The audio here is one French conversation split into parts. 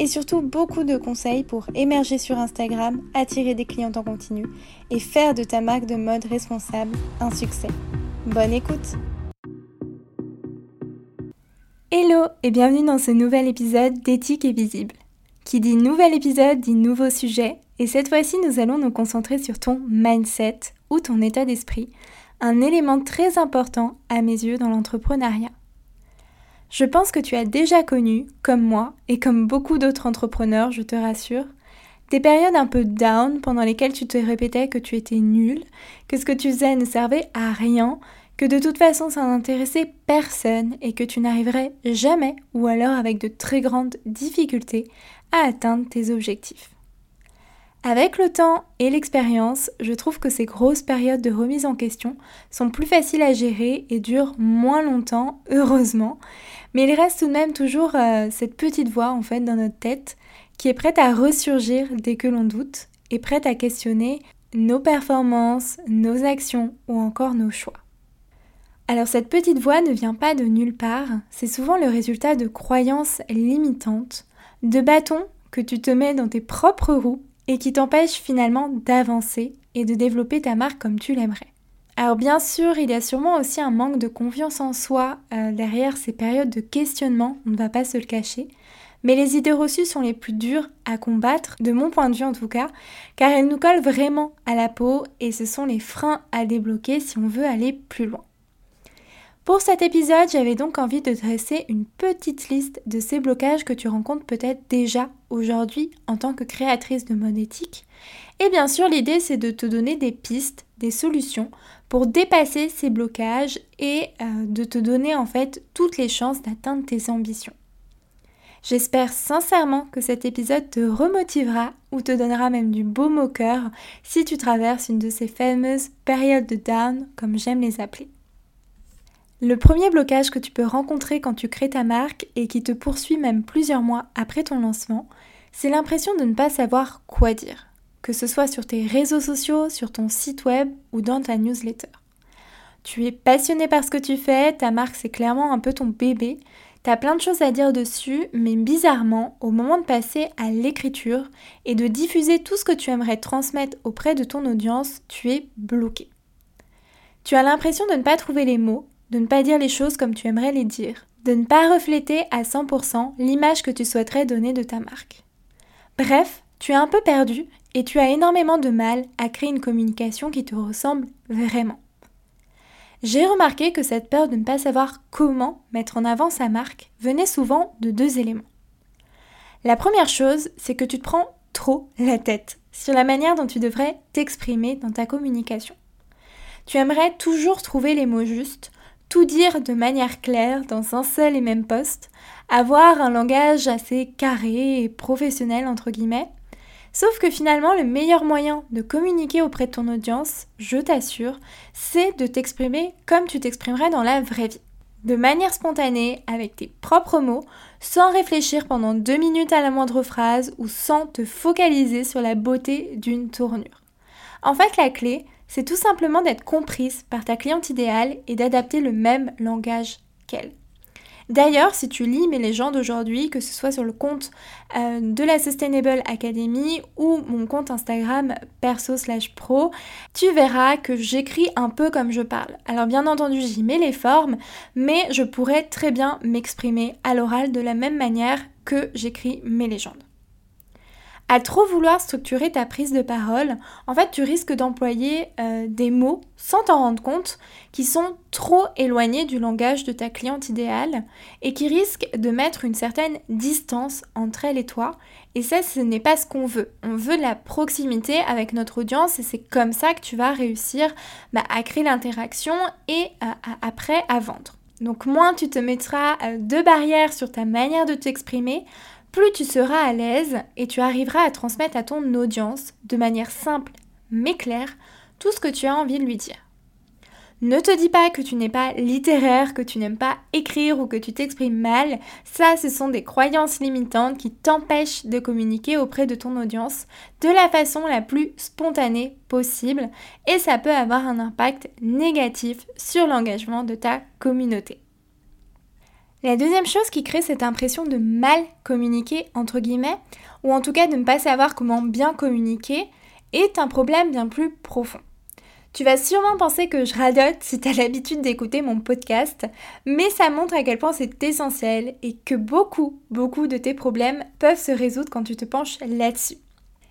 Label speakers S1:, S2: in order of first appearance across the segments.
S1: et surtout beaucoup de conseils pour émerger sur Instagram, attirer des clients en continu et faire de ta marque de mode responsable un succès. Bonne écoute Hello et bienvenue dans ce nouvel épisode d'Éthique et Visible. Qui dit nouvel épisode dit nouveau sujet et cette fois-ci nous allons nous concentrer sur ton mindset ou ton état d'esprit, un élément très important à mes yeux dans l'entrepreneuriat. Je pense que tu as déjà connu, comme moi et comme beaucoup d'autres entrepreneurs, je te rassure, des périodes un peu down pendant lesquelles tu te répétais que tu étais nul, que ce que tu faisais ne servait à rien, que de toute façon ça n'intéressait personne et que tu n'arriverais jamais ou alors avec de très grandes difficultés à atteindre tes objectifs. Avec le temps et l'expérience, je trouve que ces grosses périodes de remise en question sont plus faciles à gérer et durent moins longtemps, heureusement, mais il reste tout de même toujours euh, cette petite voix en fait dans notre tête qui est prête à ressurgir dès que l'on doute et prête à questionner nos performances, nos actions ou encore nos choix. Alors cette petite voix ne vient pas de nulle part, c'est souvent le résultat de croyances limitantes, de bâtons que tu te mets dans tes propres roues et qui t'empêchent finalement d'avancer et de développer ta marque comme tu l'aimerais. Alors bien sûr, il y a sûrement aussi un manque de confiance en soi euh, derrière ces périodes de questionnement, on ne va pas se le cacher. Mais les idées reçues sont les plus dures à combattre, de mon point de vue en tout cas, car elles nous collent vraiment à la peau et ce sont les freins à débloquer si on veut aller plus loin. Pour cet épisode, j'avais donc envie de dresser une petite liste de ces blocages que tu rencontres peut-être déjà aujourd'hui en tant que créatrice de mode éthique. Et bien sûr, l'idée c'est de te donner des pistes, des solutions pour dépasser ces blocages et euh, de te donner en fait toutes les chances d'atteindre tes ambitions. J'espère sincèrement que cet épisode te remotivera ou te donnera même du beau au cœur si tu traverses une de ces fameuses périodes de down comme j'aime les appeler. Le premier blocage que tu peux rencontrer quand tu crées ta marque et qui te poursuit même plusieurs mois après ton lancement, c'est l'impression de ne pas savoir quoi dire que ce soit sur tes réseaux sociaux, sur ton site web ou dans ta newsletter. Tu es passionné par ce que tu fais, ta marque c'est clairement un peu ton bébé, tu as plein de choses à dire dessus, mais bizarrement, au moment de passer à l'écriture et de diffuser tout ce que tu aimerais transmettre auprès de ton audience, tu es bloqué. Tu as l'impression de ne pas trouver les mots, de ne pas dire les choses comme tu aimerais les dire, de ne pas refléter à 100% l'image que tu souhaiterais donner de ta marque. Bref, tu es un peu perdu et tu as énormément de mal à créer une communication qui te ressemble vraiment. J'ai remarqué que cette peur de ne pas savoir comment mettre en avant sa marque venait souvent de deux éléments. La première chose, c'est que tu te prends trop la tête sur la manière dont tu devrais t'exprimer dans ta communication. Tu aimerais toujours trouver les mots justes, tout dire de manière claire dans un seul et même poste, avoir un langage assez carré et professionnel entre guillemets, Sauf que finalement, le meilleur moyen de communiquer auprès de ton audience, je t'assure, c'est de t'exprimer comme tu t'exprimerais dans la vraie vie. De manière spontanée, avec tes propres mots, sans réfléchir pendant deux minutes à la moindre phrase ou sans te focaliser sur la beauté d'une tournure. En fait, la clé, c'est tout simplement d'être comprise par ta cliente idéale et d'adapter le même langage qu'elle. D'ailleurs, si tu lis mes légendes aujourd'hui, que ce soit sur le compte euh, de la Sustainable Academy ou mon compte Instagram perso slash pro, tu verras que j'écris un peu comme je parle. Alors bien entendu, j'y mets les formes, mais je pourrais très bien m'exprimer à l'oral de la même manière que j'écris mes légendes. À trop vouloir structurer ta prise de parole, en fait, tu risques d'employer euh, des mots sans t'en rendre compte qui sont trop éloignés du langage de ta cliente idéale et qui risquent de mettre une certaine distance entre elle et toi. Et ça, ce n'est pas ce qu'on veut. On veut la proximité avec notre audience et c'est comme ça que tu vas réussir bah, à créer l'interaction et après à vendre. Donc moins tu te mettras euh, de barrières sur ta manière de t'exprimer, plus tu seras à l'aise et tu arriveras à transmettre à ton audience de manière simple mais claire tout ce que tu as envie de lui dire. Ne te dis pas que tu n'es pas littéraire, que tu n'aimes pas écrire ou que tu t'exprimes mal. Ça, ce sont des croyances limitantes qui t'empêchent de communiquer auprès de ton audience de la façon la plus spontanée possible et ça peut avoir un impact négatif sur l'engagement de ta communauté. La deuxième chose qui crée cette impression de mal communiquer, entre guillemets, ou en tout cas de ne pas savoir comment bien communiquer, est un problème bien plus profond. Tu vas sûrement penser que je radote si tu l'habitude d'écouter mon podcast, mais ça montre à quel point c'est essentiel et que beaucoup, beaucoup de tes problèmes peuvent se résoudre quand tu te penches là-dessus.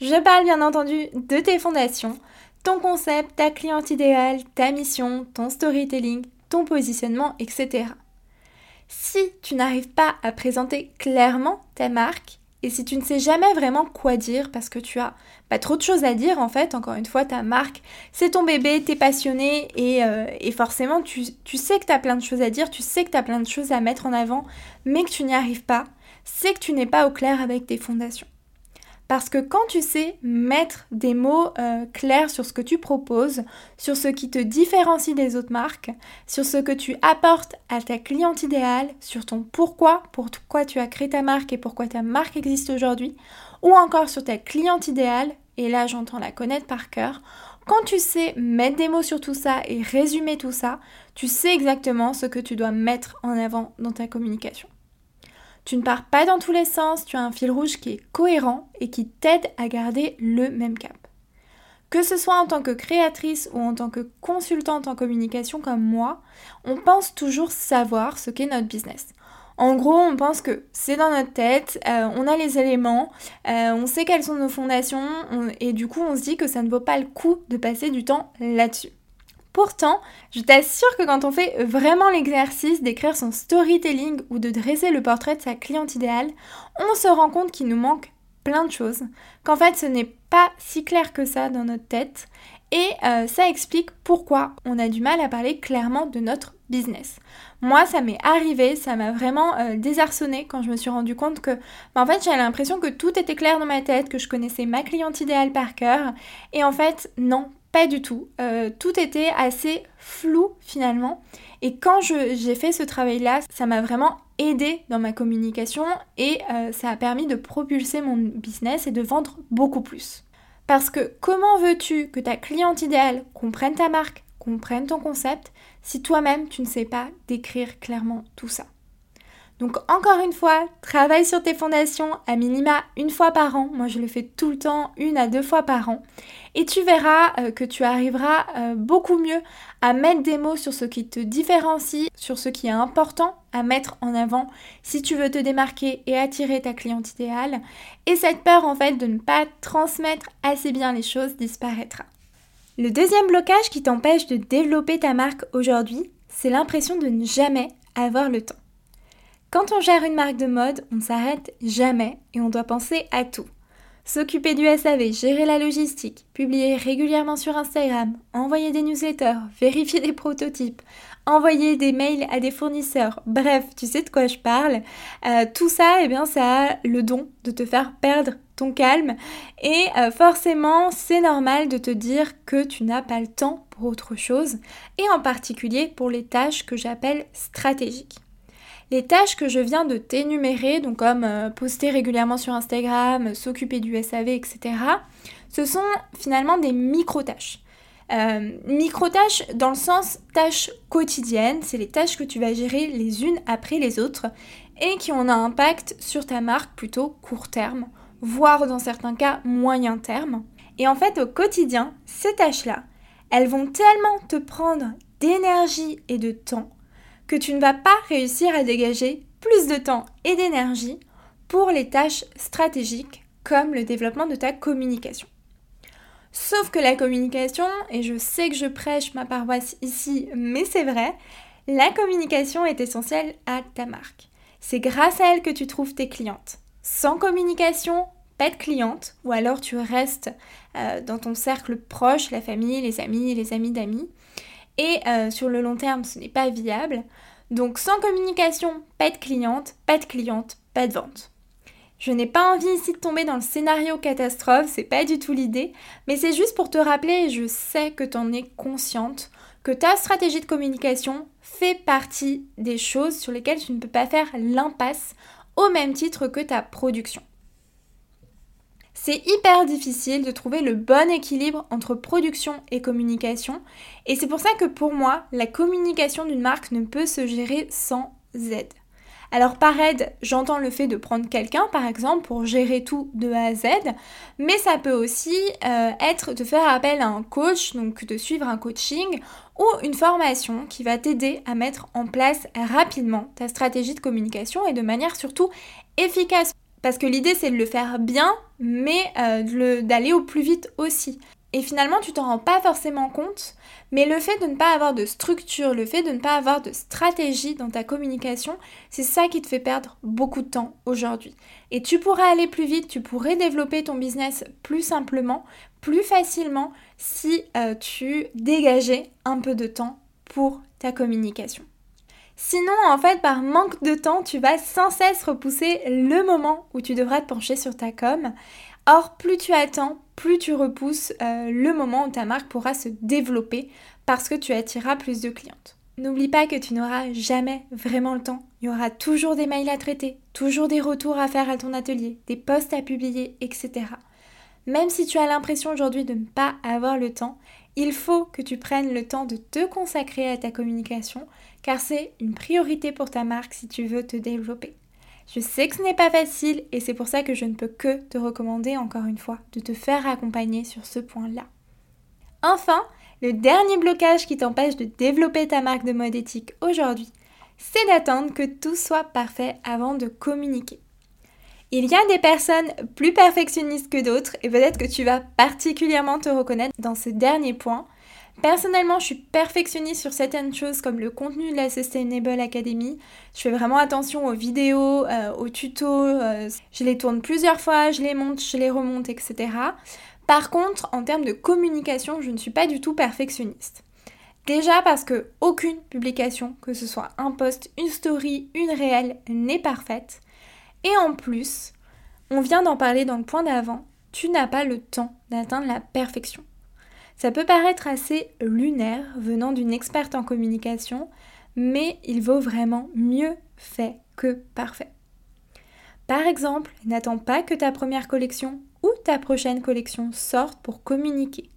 S1: Je parle bien entendu de tes fondations, ton concept, ta cliente idéale, ta mission, ton storytelling, ton positionnement, etc. Si tu n'arrives pas à présenter clairement ta marque, et si tu ne sais jamais vraiment quoi dire parce que tu as pas trop de choses à dire en fait, encore une fois, ta marque, c'est ton bébé, t'es passionné et, euh, forcément tu, tu, sais que tu as plein de choses à dire, tu sais que tu as plein de choses à mettre en avant, mais que tu n'y arrives pas, c'est que tu n'es pas au clair avec tes fondations. Parce que quand tu sais mettre des mots euh, clairs sur ce que tu proposes, sur ce qui te différencie des autres marques, sur ce que tu apportes à ta cliente idéale, sur ton pourquoi, pourquoi tu as créé ta marque et pourquoi ta marque existe aujourd'hui, ou encore sur ta cliente idéale, et là j'entends la connaître par cœur, quand tu sais mettre des mots sur tout ça et résumer tout ça, tu sais exactement ce que tu dois mettre en avant dans ta communication. Tu ne pars pas dans tous les sens, tu as un fil rouge qui est cohérent et qui t'aide à garder le même cap. Que ce soit en tant que créatrice ou en tant que consultante en communication comme moi, on pense toujours savoir ce qu'est notre business. En gros, on pense que c'est dans notre tête, euh, on a les éléments, euh, on sait quelles sont nos fondations, et du coup on se dit que ça ne vaut pas le coup de passer du temps là-dessus. Pourtant, je t'assure que quand on fait vraiment l'exercice d'écrire son storytelling ou de dresser le portrait de sa cliente idéale, on se rend compte qu'il nous manque plein de choses, qu'en fait ce n'est pas si clair que ça dans notre tête, et euh, ça explique pourquoi on a du mal à parler clairement de notre business. Moi, ça m'est arrivé, ça m'a vraiment euh, désarçonné quand je me suis rendu compte que, bah, en fait, j'avais l'impression que tout était clair dans ma tête, que je connaissais ma cliente idéale par cœur, et en fait, non, pas du tout. Euh, tout était assez flou finalement. Et quand j'ai fait ce travail-là, ça m'a vraiment aidé dans ma communication et euh, ça a permis de propulser mon business et de vendre beaucoup plus. Parce que comment veux-tu que ta cliente idéale comprenne ta marque, comprenne ton concept, si toi-même tu ne sais pas décrire clairement tout ça? Donc encore une fois, travaille sur tes fondations à minima une fois par an. Moi je le fais tout le temps, une à deux fois par an. Et tu verras euh, que tu arriveras euh, beaucoup mieux à mettre des mots sur ce qui te différencie, sur ce qui est important à mettre en avant si tu veux te démarquer et attirer ta cliente idéale. Et cette peur en fait de ne pas transmettre assez bien les choses disparaîtra. Le deuxième blocage qui t'empêche de développer ta marque aujourd'hui, c'est l'impression de ne jamais avoir le temps. Quand on gère une marque de mode, on ne s'arrête jamais et on doit penser à tout. S'occuper du SAV, gérer la logistique, publier régulièrement sur Instagram, envoyer des newsletters, vérifier des prototypes, envoyer des mails à des fournisseurs, bref, tu sais de quoi je parle. Euh, tout ça, eh bien, ça a le don de te faire perdre ton calme et euh, forcément, c'est normal de te dire que tu n'as pas le temps pour autre chose et en particulier pour les tâches que j'appelle stratégiques. Les tâches que je viens de t'énumérer, donc comme euh, poster régulièrement sur Instagram, s'occuper du SAV, etc., ce sont finalement des micro-tâches. Euh, micro-tâches dans le sens tâches quotidiennes, c'est les tâches que tu vas gérer les unes après les autres et qui ont un impact sur ta marque plutôt court terme, voire dans certains cas moyen terme. Et en fait, au quotidien, ces tâches-là, elles vont tellement te prendre d'énergie et de temps que tu ne vas pas réussir à dégager plus de temps et d'énergie pour les tâches stratégiques comme le développement de ta communication. Sauf que la communication, et je sais que je prêche ma paroisse ici, mais c'est vrai, la communication est essentielle à ta marque. C'est grâce à elle que tu trouves tes clientes. Sans communication, pas de clientes, ou alors tu restes euh, dans ton cercle proche, la famille, les amis, les amis d'amis. Et euh, sur le long terme, ce n'est pas viable. Donc sans communication, pas de cliente, pas de cliente, pas de vente. Je n'ai pas envie ici de tomber dans le scénario catastrophe, c'est pas du tout l'idée, mais c'est juste pour te rappeler, et je sais que tu en es consciente, que ta stratégie de communication fait partie des choses sur lesquelles tu ne peux pas faire l'impasse au même titre que ta production. C'est hyper difficile de trouver le bon équilibre entre production et communication et c'est pour ça que pour moi, la communication d'une marque ne peut se gérer sans aide. Alors par aide, j'entends le fait de prendre quelqu'un par exemple pour gérer tout de A à Z, mais ça peut aussi euh, être de faire appel à un coach, donc de suivre un coaching ou une formation qui va t'aider à mettre en place rapidement ta stratégie de communication et de manière surtout efficace. Parce que l'idée c'est de le faire bien, mais euh, d'aller au plus vite aussi. Et finalement, tu t'en rends pas forcément compte, mais le fait de ne pas avoir de structure, le fait de ne pas avoir de stratégie dans ta communication, c'est ça qui te fait perdre beaucoup de temps aujourd'hui. Et tu pourrais aller plus vite, tu pourrais développer ton business plus simplement, plus facilement, si euh, tu dégageais un peu de temps pour ta communication. Sinon, en fait, par manque de temps, tu vas sans cesse repousser le moment où tu devras te pencher sur ta com. Or, plus tu attends, plus tu repousses euh, le moment où ta marque pourra se développer parce que tu attireras plus de clientes. N'oublie pas que tu n'auras jamais vraiment le temps. Il y aura toujours des mails à traiter, toujours des retours à faire à ton atelier, des posts à publier, etc. Même si tu as l'impression aujourd'hui de ne pas avoir le temps, il faut que tu prennes le temps de te consacrer à ta communication car c'est une priorité pour ta marque si tu veux te développer. Je sais que ce n'est pas facile et c'est pour ça que je ne peux que te recommander encore une fois de te faire accompagner sur ce point-là. Enfin, le dernier blocage qui t'empêche de développer ta marque de mode éthique aujourd'hui, c'est d'attendre que tout soit parfait avant de communiquer. Il y a des personnes plus perfectionnistes que d'autres et peut-être que tu vas particulièrement te reconnaître dans ce dernier point Personnellement, je suis perfectionniste sur certaines choses comme le contenu de la Sustainable Academy. Je fais vraiment attention aux vidéos, euh, aux tutos. Euh, je les tourne plusieurs fois, je les monte, je les remonte, etc. Par contre, en termes de communication, je ne suis pas du tout perfectionniste. Déjà parce que aucune publication, que ce soit un post, une story, une réelle, n'est parfaite. Et en plus, on vient d'en parler dans le point d'avant, tu n'as pas le temps d'atteindre la perfection. Ça peut paraître assez lunaire venant d'une experte en communication, mais il vaut vraiment mieux fait que parfait. Par exemple, n'attends pas que ta première collection ou ta prochaine collection sorte pour communiquer.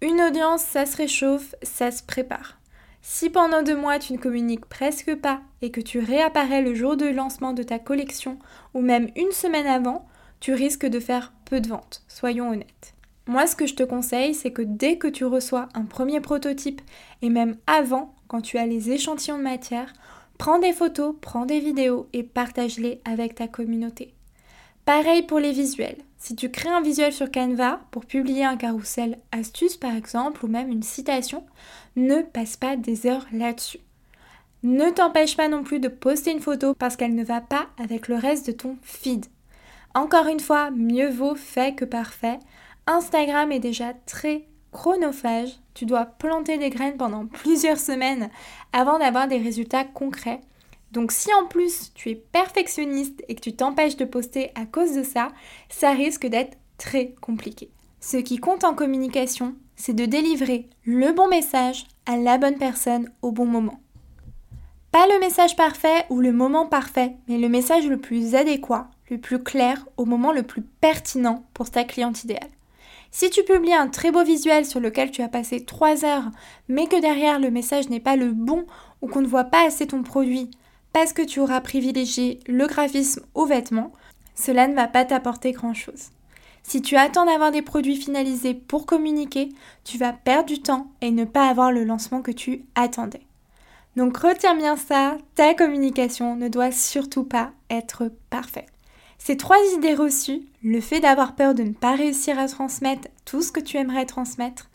S1: Une audience, ça se réchauffe, ça se prépare. Si pendant deux mois tu ne communiques presque pas et que tu réapparais le jour de lancement de ta collection ou même une semaine avant, tu risques de faire peu de ventes, soyons honnêtes. Moi, ce que je te conseille, c'est que dès que tu reçois un premier prototype, et même avant, quand tu as les échantillons de matière, prends des photos, prends des vidéos et partage-les avec ta communauté. Pareil pour les visuels. Si tu crées un visuel sur Canva pour publier un carrousel astuce par exemple ou même une citation, ne passe pas des heures là-dessus. Ne t'empêche pas non plus de poster une photo parce qu'elle ne va pas avec le reste de ton feed. Encore une fois, mieux vaut fait que parfait. Instagram est déjà très chronophage. Tu dois planter des graines pendant plusieurs semaines avant d'avoir des résultats concrets. Donc si en plus tu es perfectionniste et que tu t'empêches de poster à cause de ça, ça risque d'être très compliqué. Ce qui compte en communication, c'est de délivrer le bon message à la bonne personne au bon moment. Pas le message parfait ou le moment parfait, mais le message le plus adéquat, le plus clair, au moment le plus pertinent pour ta cliente idéale. Si tu publies un très beau visuel sur lequel tu as passé 3 heures, mais que derrière le message n'est pas le bon ou qu'on ne voit pas assez ton produit parce que tu auras privilégié le graphisme au vêtement, cela ne va pas t'apporter grand-chose. Si tu attends d'avoir des produits finalisés pour communiquer, tu vas perdre du temps et ne pas avoir le lancement que tu attendais. Donc retiens bien ça, ta communication ne doit surtout pas être parfaite. Ces trois idées reçues, le fait d'avoir peur de ne pas réussir à transmettre tout ce que tu aimerais transmettre,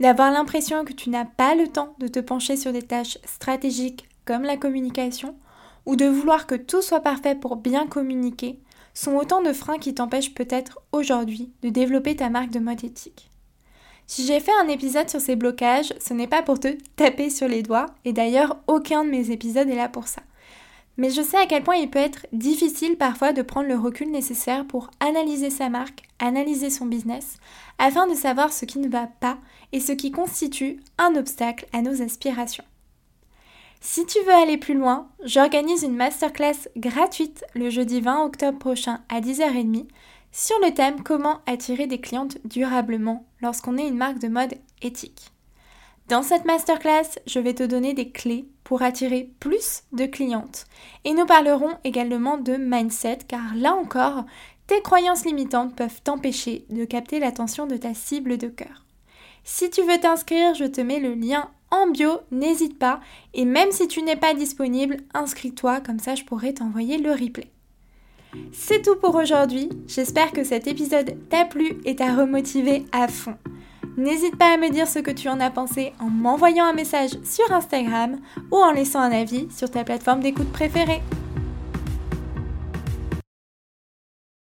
S1: d'avoir l'impression que tu n'as pas le temps de te pencher sur des tâches stratégiques comme la communication, ou de vouloir que tout soit parfait pour bien communiquer, sont autant de freins qui t'empêchent peut-être aujourd'hui de développer ta marque de mode éthique. Si j'ai fait un épisode sur ces blocages, ce n'est pas pour te taper sur les doigts, et d'ailleurs aucun de mes épisodes est là pour ça Mais je sais à quel point il peut être difficile parfois de prendre le recul nécessaire pour analyser sa marque, analyser son business, afin de savoir ce qui ne va pas et ce qui constitue un obstacle à nos aspirations. Si tu veux aller plus loin, j'organise une masterclass gratuite le jeudi 20 octobre prochain à 10h30 sur le thème Comment attirer des clientes durablement lorsqu'on est une marque de mode éthique. Dans cette masterclass, je vais te donner des clés pour attirer plus de clientes. Et nous parlerons également de mindset car là encore, tes croyances limitantes peuvent t'empêcher de capter l'attention de ta cible de cœur. Si tu veux t'inscrire, je te mets le lien en bio, n'hésite pas. Et même si tu n'es pas disponible, inscris-toi, comme ça je pourrai t'envoyer le replay. C'est tout pour aujourd'hui, j'espère que cet épisode t'a plu et t'a remotivé à fond. N'hésite pas à me dire ce que tu en as pensé en m'envoyant un message sur Instagram ou en laissant un avis sur ta plateforme d'écoute préférée.